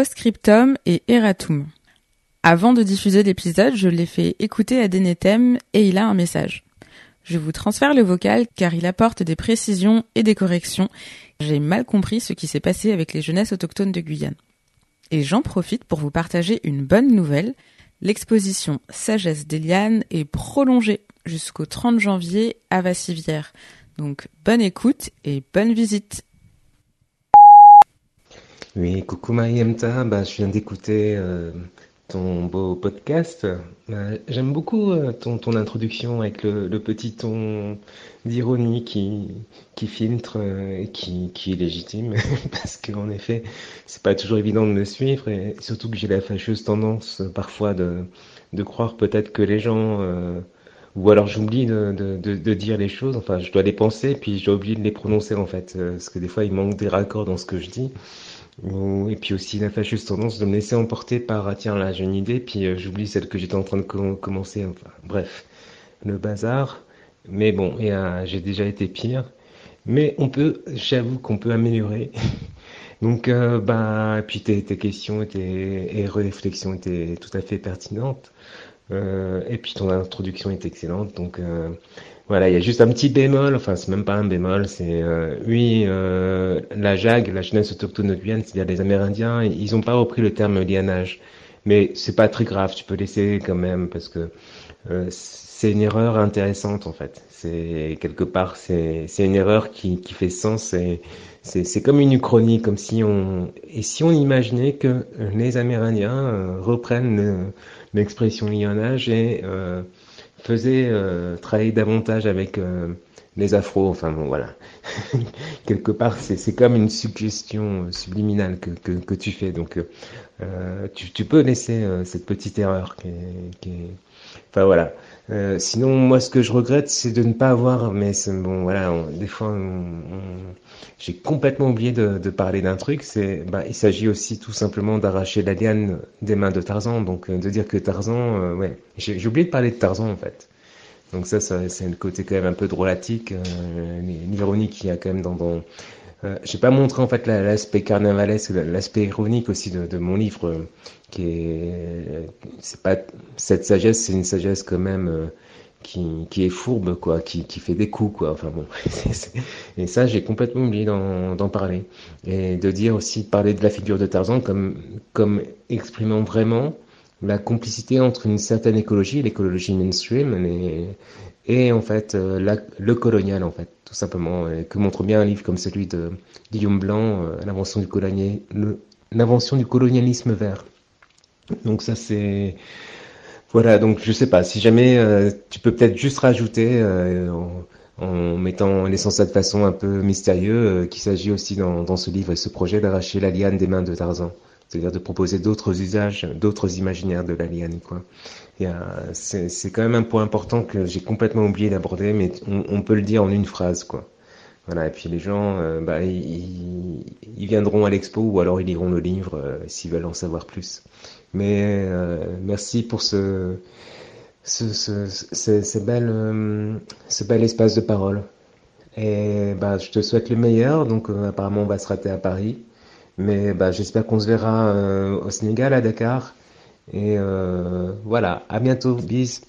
Postscriptum et Eratum. Avant de diffuser l'épisode, je l'ai fait écouter à Denetem et il a un message. Je vous transfère le vocal car il apporte des précisions et des corrections. J'ai mal compris ce qui s'est passé avec les jeunesses autochtones de Guyane. Et j'en profite pour vous partager une bonne nouvelle. L'exposition Sagesse des lianes est prolongée jusqu'au 30 janvier à Vassivière. Donc bonne écoute et bonne visite. Oui, coucou Mariemta, bah, je viens d'écouter euh, ton beau podcast. Bah, J'aime beaucoup euh, ton, ton introduction avec le, petit ton d'ironie qui, qui filtre euh, et qui, qui est légitime parce qu'en effet, c'est pas toujours évident de me suivre et surtout que j'ai la fâcheuse tendance parfois de, de croire peut-être que les gens ou alors j'oublie de, de, de, de dire les choses, enfin je dois les penser puis j'ai oublié de les prononcer en fait euh, parce que des fois il manque des raccords dans ce que je dis. Et puis aussi la fâcheuse tendance de me laisser emporter par ah, tiens là j'ai une idée puis euh, j'oublie celle que j'étais en train de com- commencer enfin bref le bazar. Mais bon euh, j'ai déjà été pire. Mais on peut j'avoue qu'on peut améliorer. Donc euh, bah puis tes, tes questions et réflexions étaient tout à fait pertinentes Euh, et puis ton introduction est excellente donc euh, voilà, il y a juste un petit bémol, enfin c'est même pas un bémol, c'est euh, oui, euh, la JAG, la jeunesse autochtone de Guyane, c'est-à-dire les Amérindiens, ils ont pas repris le terme lianage, mais c'est pas très grave, tu peux laisser quand même parce que euh, c'est une erreur intéressante en fait. C'est quelque part c'est une erreur qui qui fait sens et c'est comme une uchronie, comme si on et si on imaginait que les Amérindiens euh, reprennent le- l'expression lianage et euh, faisait euh, travailler davantage avec euh, les afros. Enfin bon, voilà. Quelque part, c'est comme une suggestion euh, subliminale que, que, que tu fais. Donc, euh, euh, tu, tu peux laisser euh, cette petite erreur qui est, qui est- Enfin voilà. Euh, sinon, moi, ce que je regrette, c'est de ne pas avoir. Mais bon, voilà. des fois, j'ai complètement oublié de, de parler d'un truc. C'est, bah, il s'agit aussi tout simplement d'arracher la liane des mains de Tarzan. Donc, euh, de dire que Tarzan, ouais, j'ai oublié de parler de Tarzan en fait. Donc ça, ça c'est le côté quand même un peu drôlatique, euh, l'ironie qu'il y a quand même dans, dans euh, j'ai pas montré en fait la- l'aspect carnavalesque, l'aspect ironique aussi de, de mon livre, euh, qui est, c'est pas cette sagesse, c'est une sagesse quand même euh, qui, qui est fourbe quoi, qui, qui fait des coups quoi. Enfin bon, et ça j'ai complètement oublié d'en parler et de dire aussi parler de la figure de Tarzan comme comme exprimant vraiment la complicité entre une certaine écologie, l'écologie mainstream, et en fait euh, le colonial en fait, tout simplement, que montre bien un livre comme celui de Guillaume Blanc, euh, l'invention du colonialisme vert. Donc ça c'est voilà, donc je sais pas, si jamais euh, tu peux peut-être juste rajouter en, mettant laissant ça de façon un peu mystérieuse qu'il s'agit aussi dans, dans ce livre et ce projet d'arracher la liane des mains de Tarzan. C'est-à-dire de proposer d'autres usages, d'autres imaginaires de la liane, quoi. Euh, c'est, c'est quand même un point important que j'ai complètement oublié d'aborder, mais on, on peut le dire en une phrase, quoi. Voilà, et puis les gens, euh, bah, ils, ils viendront à l'expo ou alors ils liront le livre euh, s'ils veulent en savoir plus. Mais euh, merci pour ce, ce, ce, ce, bel, ce bel espace de parole. Et bah, je te souhaite le meilleur. Donc, apparemment, on va se rater à Paris. Mais bah, j'espère qu'on se verra euh, au Sénégal, à Dakar. Et euh, voilà, à bientôt. Bis.